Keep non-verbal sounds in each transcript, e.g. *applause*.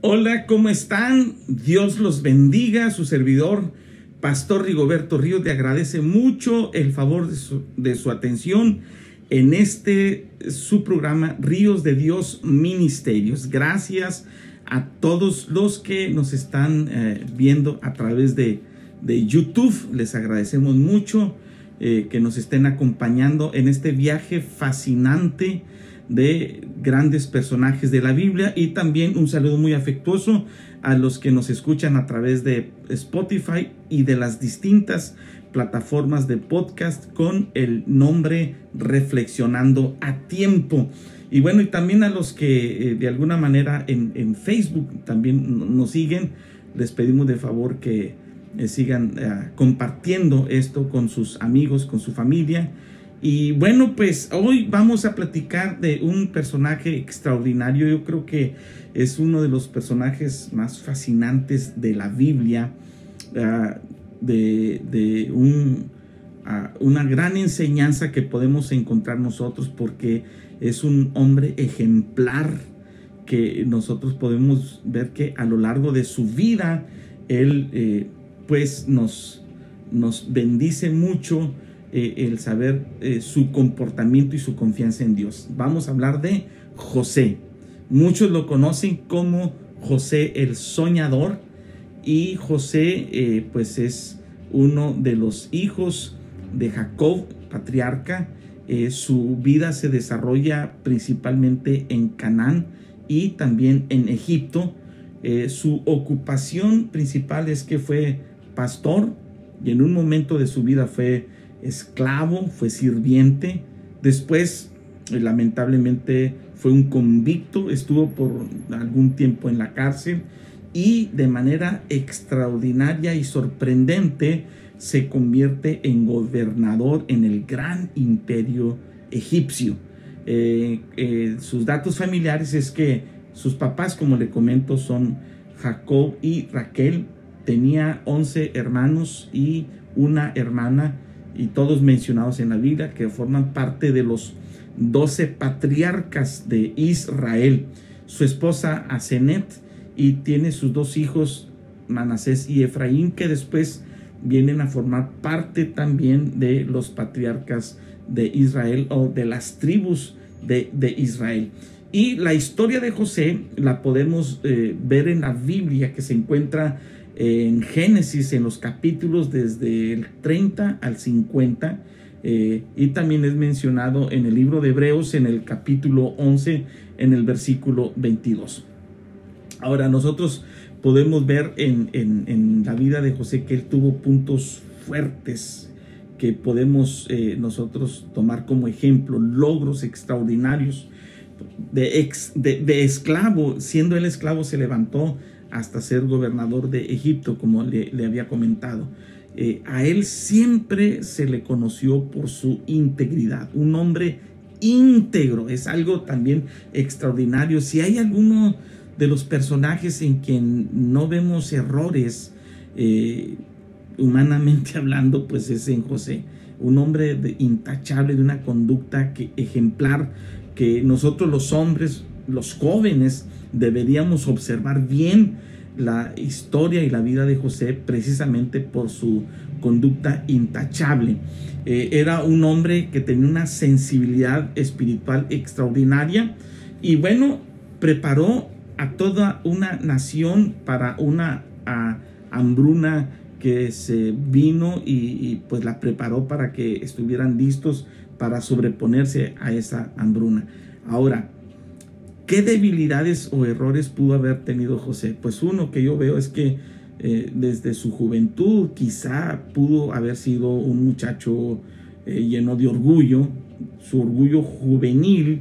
Hola, ¿cómo están? Dios los bendiga. Su servidor, Pastor Rigoberto Ríos, le agradece mucho el favor de su, atención en este su programa Ríos de Dios Ministerios. Gracias a todos los que nos están eh, viendo a través de, YouTube. Les agradecemos mucho eh, que nos estén acompañando en este viaje fascinante de grandes personajes de la Biblia y también un saludo muy afectuoso a los que nos escuchan a través de Spotify y de las distintas plataformas de podcast con el nombre Reflexionando a Tiempo. Y bueno, y también a los que eh, de alguna manera en, Facebook también nos siguen, les pedimos de favor que eh, sigan eh, compartiendo esto con sus amigos, con su familia y bueno, pues hoy vamos a platicar de un personaje extraordinario. Yo creo que es uno de los personajes más fascinantes de la Biblia, ah, de, ah, una gran enseñanza que podemos encontrar nosotros porque es un hombre ejemplar que nosotros podemos ver que a lo largo de su vida él eh, pues nos, nos bendice mucho eh, el saber eh, su comportamiento y su confianza en Dios. Vamos a hablar de José. Muchos lo conocen como José el soñador y José eh, pues es uno de los hijos de Jacob, patriarca. su vida se desarrolla principalmente en Canaán y también en Egipto. su ocupación principal es que fue pastor y en un momento de su vida fue esclavo, fue sirviente, después eh, lamentablemente fue un convicto, estuvo por algún tiempo en la cárcel y de manera extraordinaria y sorprendente se convierte en gobernador en el gran imperio egipcio. Eh, eh, sus datos familiares es que sus papás, como le comento, son Jacob y Raquel. Tenía 11 hermanos y una hermana y todos mencionados en la Biblia que forman parte de los doce patriarcas de Israel. Su esposa Asenet y tiene sus dos hijos Manasés y Efraín que después vienen a formar parte también de los patriarcas de Israel o de las tribus de, Israel. Y la historia de José la podemos eh, ver en la Biblia que se encuentra en Génesis, en los capítulos desde el 30 al 50, eh, y también es mencionado en el libro de Hebreos, en el capítulo 11, en el versículo 22. Ahora, nosotros podemos ver en, la vida de José que él tuvo puntos fuertes que podemos eh, nosotros tomar como ejemplo, logros extraordinarios. De, ex, de esclavo, siendo el esclavo, se levantó hasta ser gobernador de Egipto, como le, había comentado. Eh, a él siempre se le conoció por su integridad, un hombre íntegro, es algo también extraordinario. Si hay alguno de los personajes en quien no vemos errores, eh, humanamente *laughs* hablando, pues es en José, un hombre de, intachable, de una conducta que, ejemplar, que nosotros los hombres, los jóvenes, deberíamos observar bien la historia y la vida de José precisamente por su conducta intachable. Eh, era un hombre que tenía una sensibilidad espiritual extraordinaria y bueno, preparó a toda una nación para una hambruna que se vino y, y, pues la preparó para que estuvieran listos para sobreponerse a esa hambruna. Ahora, ¿Qué debilidades o errores pudo haber tenido José? Pues uno que yo veo es que eh, desde su juventud quizá pudo haber sido un muchacho eh, lleno de orgullo, su orgullo juvenil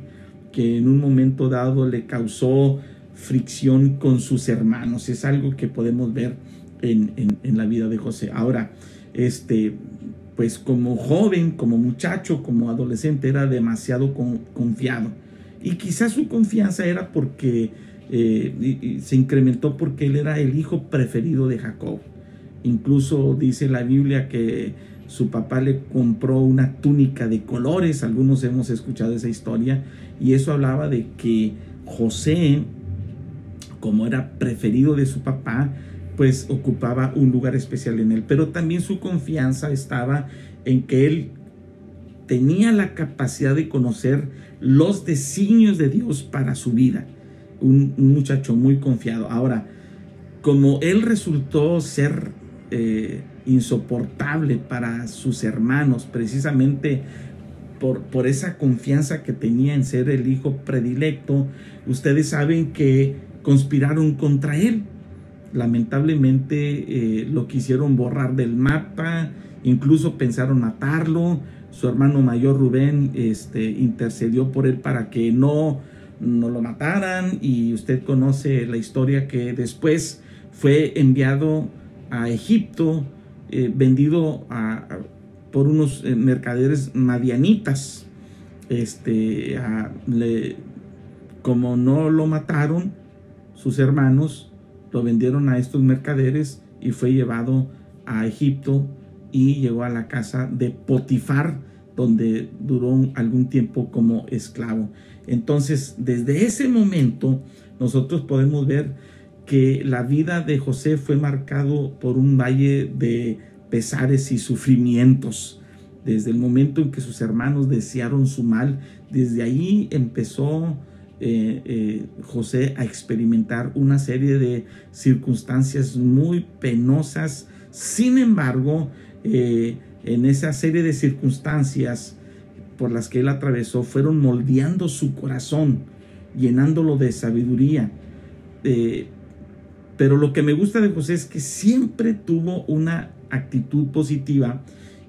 que en un momento dado le causó fricción con sus hermanos. Es algo que podemos ver en, la vida de José. Ahora, este, pues como joven, como muchacho, como adolescente, era demasiado confiado. Y quizás su confianza era porque eh, se incrementó porque él era el hijo preferido de Jacob. Incluso dice la Biblia que su papá le compró una túnica de colores, algunos hemos escuchado esa historia, y eso hablaba de que José, como era preferido de su papá, pues ocupaba un lugar especial en él, pero también su confianza estaba en que él tenía la capacidad de conocer los designios de Dios para su vida. Un, muchacho muy confiado. Ahora, como él resultó ser eh, insoportable para sus hermanos, precisamente por, esa confianza que tenía en ser el hijo predilecto, ustedes saben que conspiraron contra él lamentablemente eh, lo quisieron borrar del mapa, incluso pensaron matarlo. Su hermano mayor Rubén este, intercedió por él para que no, no lo mataran y usted conoce la historia que después fue enviado a Egipto, eh, vendido a, por unos eh, mercaderes madianitas. Este, como no lo mataron, sus hermanos lo vendieron a estos mercaderes y fue llevado a Egipto y llegó a la casa de Potifar, donde duró algún tiempo como esclavo. Entonces, desde ese momento, nosotros podemos ver que la vida de José fue marcado por un valle de pesares y sufrimientos. Desde el momento en que sus hermanos desearon su mal, desde ahí empezó eh, eh, José a experimentar una serie de circunstancias muy penosas. Sin embargo, eh, en esa serie de circunstancias por las que él atravesó, fueron moldeando su corazón, llenándolo de sabiduría. pero lo que me gusta de José es que siempre tuvo una actitud positiva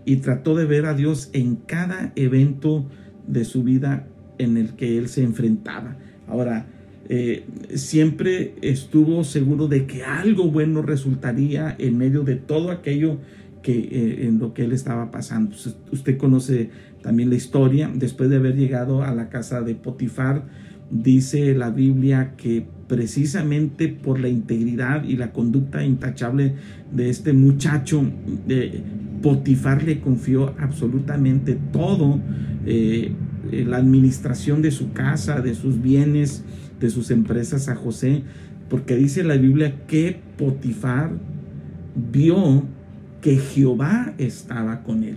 y trató de ver a Dios en cada evento de su vida en el que él se enfrentaba. Ahora, eh, siempre estuvo seguro de que algo bueno resultaría en medio de todo aquello que eh, en lo que él estaba pasando. Usted conoce también la historia. Después de haber llegado a la casa de Potifar, dice la Biblia que precisamente por la integridad y la conducta intachable de este muchacho, de Potifar le confió absolutamente todo. Eh, eh, la administración de su casa, de sus bienes, de sus empresas a José, porque dice la Biblia que Potifar vio que Jehová estaba con él.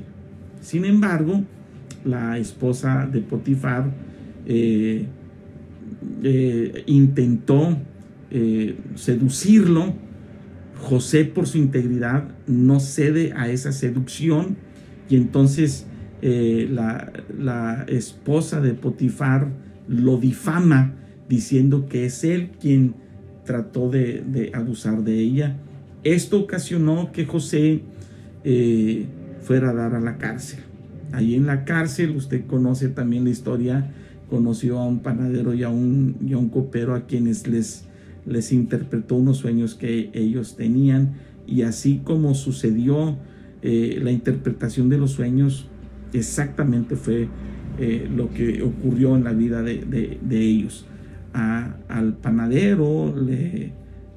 Sin embargo, la esposa de Potifar eh, eh, intentó seducirlo. José, por su integridad, no cede a esa seducción y entonces eh, la, esposa de Potifar lo difama diciendo que es él quien trató de, abusar de ella. Esto ocasionó que José eh, a dar a la cárcel. Ahí en la cárcel, usted conoce también la historia, conoció a un panadero y a un, y un copero a quienes les, les interpretó unos sueños que ellos tenían. Y así como sucedió eh, la interpretación de los sueños, exactamente fue eh, lo que ocurrió en la vida de, ellos. al panadero le,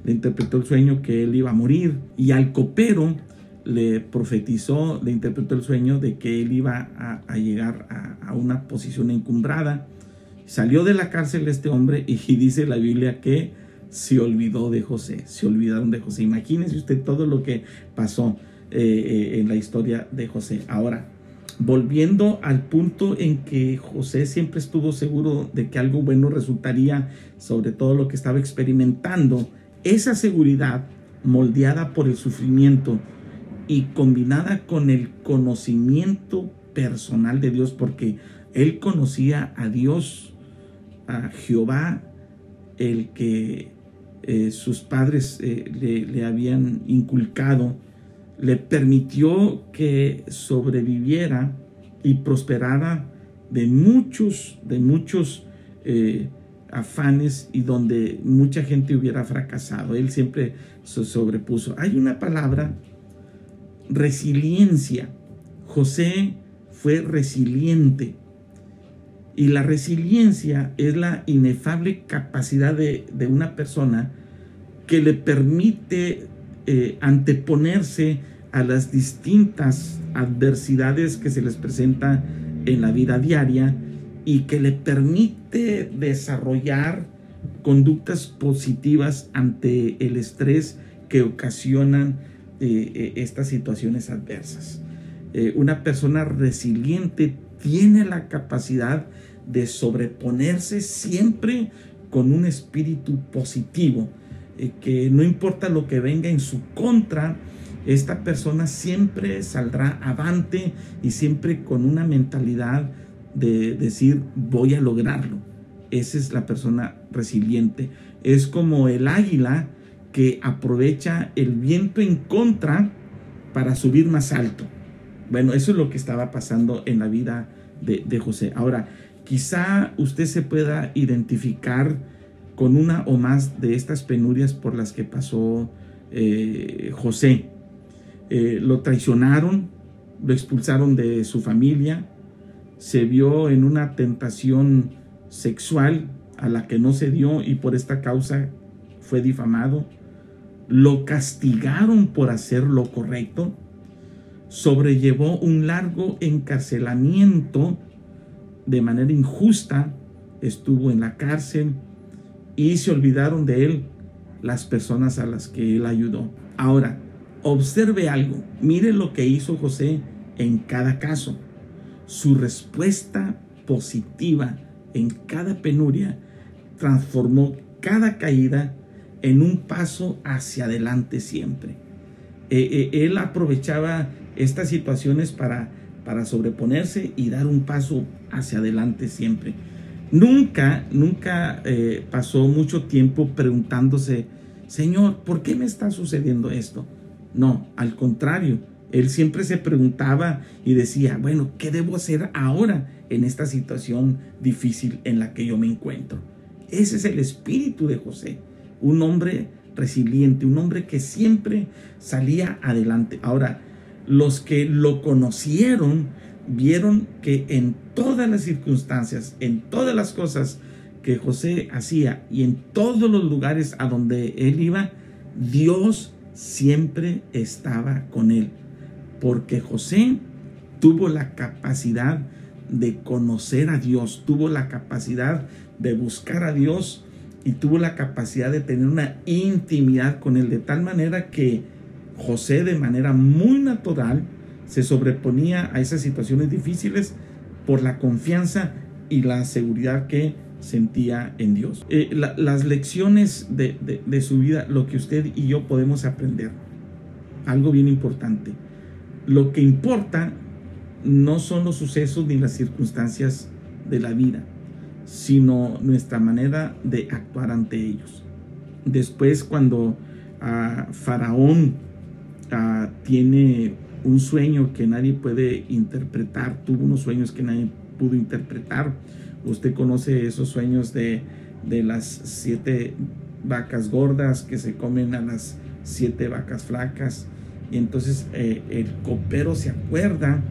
interpretó el sueño que él iba a morir y al copero le profetizó, le interpretó el sueño de que él iba a, llegar a, una posición encumbrada. Salió de la cárcel este hombre y, *laughs* dice la Biblia que se olvidó de José, se olvidaron de José. Imagínese usted todo lo que pasó eh, eh, en la historia de José. Ahora, volviendo al punto en que José siempre estuvo seguro de que algo bueno resultaría sobre todo lo que estaba experimentando, esa seguridad moldeada por el sufrimiento y combinada con el conocimiento personal de Dios, porque él conocía a Dios, a Jehová, el que eh, sus padres eh, le habían inculcado, le permitió que sobreviviera y prosperara de muchos, de muchos eh, afanes y donde mucha gente hubiera fracasado. Él siempre se sobrepuso. Hay una palabra, resiliencia. José fue resiliente. Y la resiliencia es la inefable capacidad de, una persona que le permite eh, anteponerse a las distintas adversidades que se les presenta en la vida diaria y que le permite desarrollar conductas positivas ante el estrés que ocasionan eh, eh, estas situaciones adversas. Eh, una persona resiliente tiene la capacidad de sobreponerse siempre con un espíritu positivo, que no importa lo que venga en su contra, esta persona siempre saldrá avante y siempre con una mentalidad de decir voy a lograrlo. Esa es la persona resiliente. Es como el águila que aprovecha el viento en contra para subir más alto. Bueno, eso es lo que estaba pasando en la vida de, José. Ahora, quizá usted se pueda identificar con una o más de estas penurias por las que pasó eh, José. Eh, lo traicionaron, lo expulsaron de su familia, se vio en una tentación sexual a la que no se dio y por esta causa fue difamado. Lo castigaron por hacer lo correcto. Sobrellevó un largo encarcelamiento de manera injusta. Estuvo en la cárcel y se olvidaron de él las personas a las que él ayudó. Ahora, observe algo. Mire lo que hizo José en cada caso su respuesta positiva en cada penuria transformó cada caída en un paso hacia adelante siempre. Eh, eh, él aprovechaba estas situaciones para, para sobreponerse y dar un paso hacia adelante siempre. Nunca, nunca eh, pasó mucho tiempo preguntándose, Señor, ¿por qué me está sucediendo esto? No, al contrario, él siempre se preguntaba y decía, bueno, ¿qué debo hacer ahora en esta situación difícil en la que yo me encuentro? Ese es el espíritu de José, un hombre resiliente, un hombre que siempre salía adelante. Ahora, los que lo conocieron vieron que en todas las circunstancias, en todas las cosas que José hacía y en todos los lugares a donde él iba, Dios siempre estaba con él porque José tuvo la capacidad de conocer a Dios, tuvo la capacidad de buscar a Dios y tuvo la capacidad de tener una intimidad con Él, de tal manera que José de manera muy natural se sobreponía a esas situaciones difíciles por la confianza y la seguridad que sentía en Dios. Eh, las lecciones de, de su vida, lo que usted y yo podemos aprender, algo bien importante lo que importa no son los sucesos ni las circunstancias de la vida, sino nuestra manera de actuar ante ellos. Después, cuando ah, Faraón ah, tiene un sueño que nadie puede interpretar, tuvo unos sueños que nadie pudo interpretar. Usted conoce esos sueños de, de las siete vacas gordas que se comen a las siete vacas flacas y entonces eh, el copero se acuerda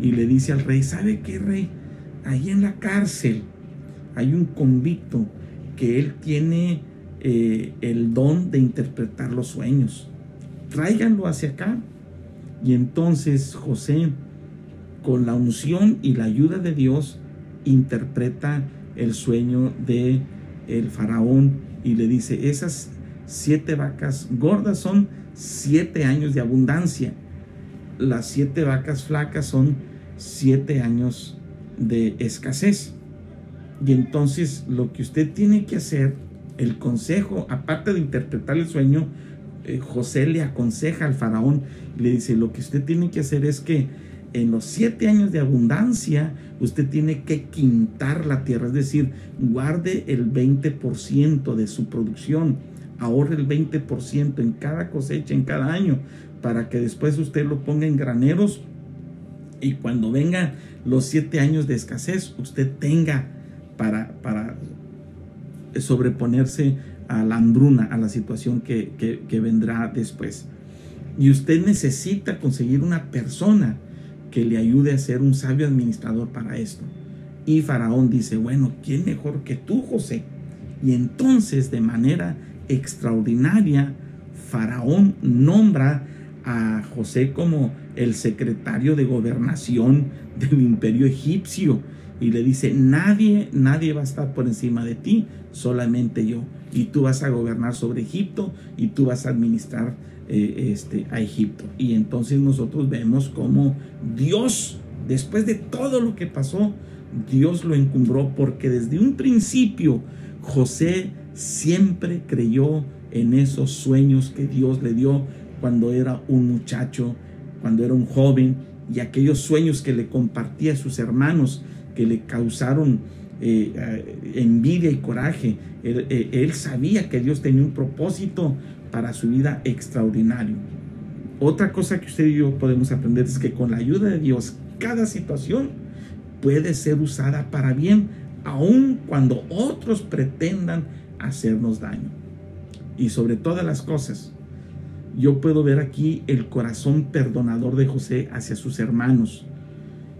y le dice al rey, ¿sabe qué rey? Ahí en la cárcel hay un convicto que él tiene eh, el don de interpretar los sueños. Tráiganlo hacia acá. Y entonces José, con la unción y la ayuda de Dios, interpreta el sueño de el faraón y le dice, esas siete vacas gordas son siete años de abundancia. Las siete vacas flacas son siete años de escasez. Y entonces lo que usted tiene que hacer, el consejo, aparte de interpretar el sueño, eh, José le aconseja al faraón, le dice, lo que usted tiene que hacer es que en los siete años de abundancia, usted tiene que quintar la tierra, es decir, guarde el 20% de su producción ahorre el 20% en cada cosecha, en cada año, para que después usted lo ponga en graneros. Y cuando vengan los siete años de escasez, usted tenga para, para sobreponerse a la hambruna, a la situación que, que vendrá después. Y usted necesita conseguir una persona que le ayude a ser un sabio administrador para esto. Y Faraón dice, bueno, ¿quién mejor que tú, José? Y entonces, de manera extraordinaria, Faraón nombra a José como el secretario de gobernación del imperio egipcio y le dice, nadie, nadie va a estar por encima de ti, solamente yo. Y tú vas a gobernar sobre Egipto y tú vas a administrar eh, este, a Egipto. Y entonces nosotros vemos como Dios, después de todo lo que pasó, Dios lo encumbró porque desde un principio José siempre creyó en esos sueños que Dios le dio cuando era un muchacho, cuando era un joven, y aquellos sueños que le compartía a sus hermanos, que le causaron eh, eh, envidia y coraje. él, sabía que Dios tenía un propósito para su vida extraordinario. Otra cosa que usted y yo podemos aprender es que con la ayuda de Dios, cada situación puede ser usada para bien, aun cuando otros pretendan hacernos daño. Y sobre todas las cosas, yo puedo ver aquí el corazón perdonador de José hacia sus hermanos.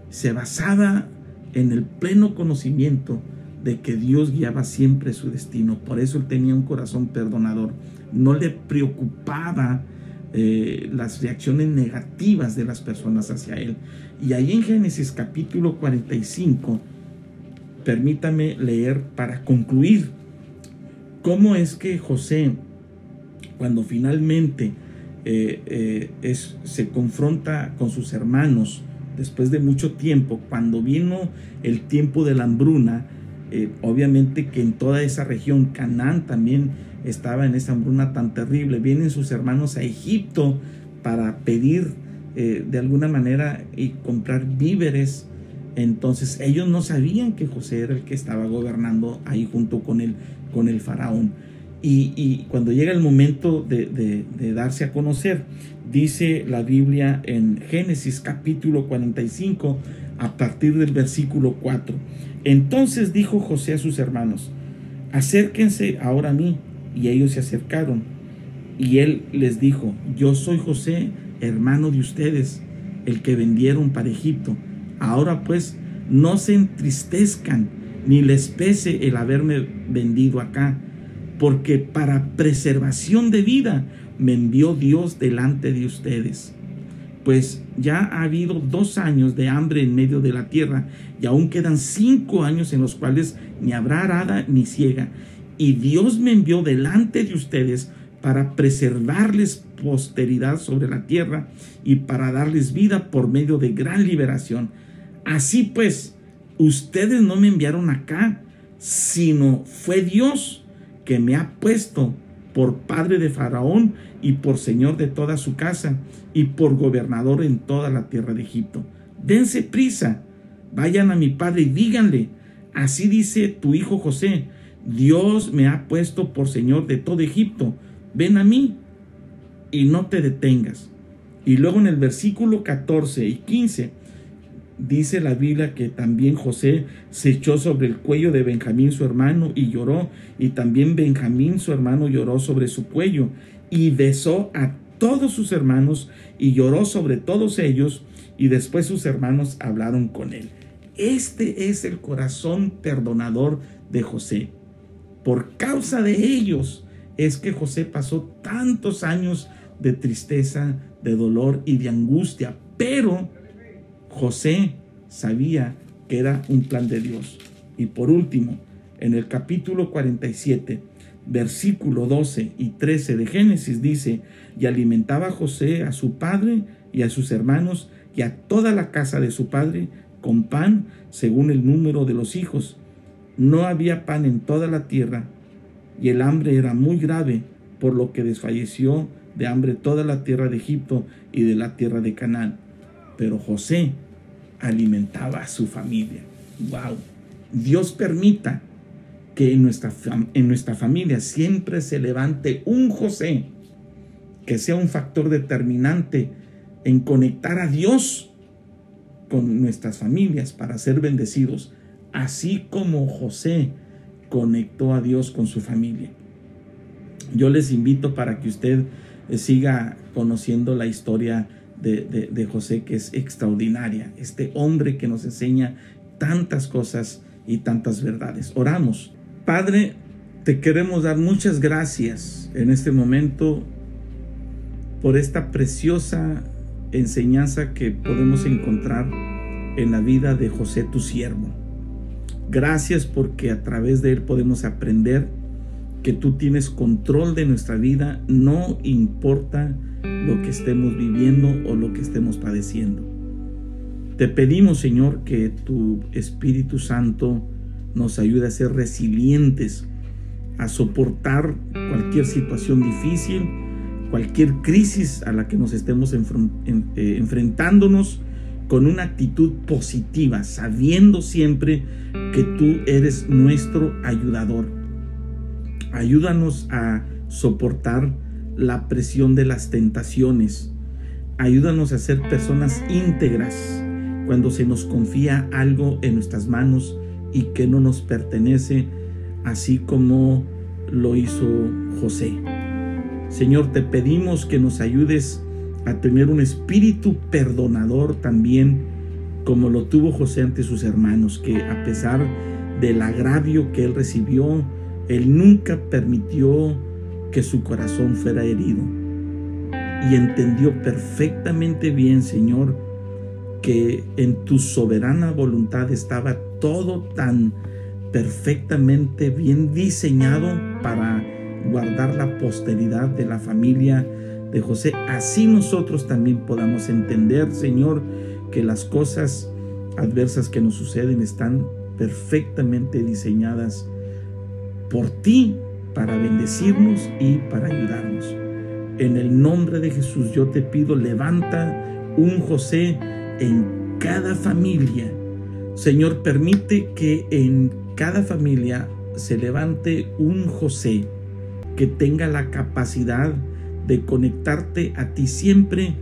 Se basaba en el pleno conocimiento de que Dios guiaba siempre su destino. Por eso él tenía un corazón perdonador. No le preocupaba eh, las reacciones negativas de las personas hacia él. Y ahí en Génesis capítulo 45, permítame leer para concluir cómo es que José, cuando finalmente eh, eh, es, se confronta con sus hermanos, después de mucho tiempo, cuando vino el tiempo de la hambruna, eh, obviamente que en toda esa región, Canaán también estaba en esa hambruna tan terrible. Vienen sus hermanos a Egipto para pedir eh, de alguna manera y comprar víveres. Entonces ellos no sabían que José era el que estaba gobernando ahí junto con el, con el faraón. Y, cuando llega el momento de, de darse a conocer, dice la Biblia en Génesis capítulo 45 a partir del versículo 4. Entonces dijo José a sus hermanos, acérquense ahora a mí. Y ellos se acercaron. Y él les dijo, yo soy José, hermano de ustedes, el que vendieron para Egipto. Ahora pues, no se entristezcan, ni les pese el haberme vendido acá, porque para preservación de vida me envió Dios delante de ustedes pues ya ha habido dos años de hambre en medio de la tierra y aún quedan cinco años en los cuales ni habrá arada ni ciega. Y Dios me envió delante de ustedes para preservarles posteridad sobre la tierra y para darles vida por medio de gran liberación. Así pues, ustedes no me enviaron acá, sino fue Dios que me ha puesto por padre de Faraón y por señor de toda su casa y por gobernador en toda la tierra de Egipto. Dense prisa, vayan a mi padre y díganle, así dice tu hijo José, Dios me ha puesto por señor de todo Egipto, ven a mí y no te detengas. Y luego en el versículo 14 y 15 dice la Biblia que también José se echó sobre el cuello de Benjamín su hermano y lloró, y también Benjamín su hermano lloró sobre su cuello, y besó a todos sus hermanos y lloró sobre todos ellos, y después sus hermanos hablaron con él. Este es el corazón perdonador de José. Por causa de ellos es que José pasó tantos años de tristeza, de dolor y de angustia, pero José sabía que era un plan de Dios. Y por último, en el capítulo 47, versículo 12 y 13 de Génesis dice, y alimentaba José a su padre y a sus hermanos y a toda la casa de su padre con pan según el número de los hijos. No había pan en toda la tierra y el hambre era muy grave, por lo que desfalleció de hambre toda la tierra de Egipto y de la tierra de Canaán pero José alimentaba a su familia. ¡Wow! Dios permita que en nuestra, en nuestra familia siempre se levante un José que sea un factor determinante en conectar a Dios con nuestras familias para ser bendecidos, así como José conectó a Dios con su familia. Yo les invito para que usted eh, siga conociendo la historia de, José, que es extraordinaria. Este hombre que nos enseña tantas cosas y tantas verdades. Oramos. Padre, te queremos dar muchas gracias en este momento por esta preciosa enseñanza que podemos encontrar en la vida de José tu siervo. Gracias porque a través de él podemos aprender que tú tienes control de nuestra vida, no importa lo que estemos viviendo o lo que estemos padeciendo. Te pedimos, Señor, que tu Espíritu Santo nos ayude a ser resilientes, a soportar cualquier situación difícil, cualquier crisis a la que nos estemos eh, enfrentándonos con una actitud positiva, sabiendo siempre que tú eres nuestro ayudador. Ayúdanos a soportar la presión de las tentaciones. Ayúdanos a ser personas íntegras cuando se nos confía algo en nuestras manos y que no nos pertenece, así como lo hizo José. Señor, te pedimos que nos ayudes a tener un espíritu perdonador también, como lo tuvo José ante sus hermanos, que a pesar del agravio que él recibió, él nunca permitió que su corazón fuera herido. Y entendió perfectamente bien, Señor, que en tu soberana voluntad estaba todo tan perfectamente bien diseñado para guardar la posteridad de la familia de José. Así nosotros también podamos entender, Señor, que las cosas adversas que nos suceden están perfectamente diseñadas por ti para bendecirnos y para ayudarnos. En el nombre de Jesús yo te pido, levanta un José en cada familia. Señor, permite que en cada familia se levante un José que tenga la capacidad de conectarte a ti siempre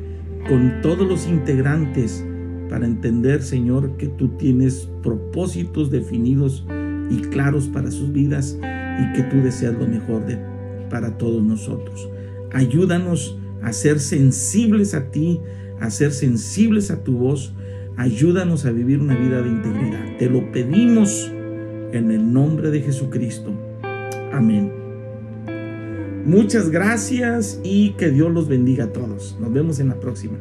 con todos los integrantes para entender, Señor, que tú tienes propósitos definidos y claros para sus vidas y que tú deseas lo mejor de, para todos nosotros. Ayúdanos a ser sensibles a ti, a ser sensibles a tu voz. Ayúdanos a vivir una vida de integridad. Te lo pedimos en el nombre de Jesucristo. Amén. Muchas gracias y que Dios los bendiga a todos. Nos vemos en la próxima.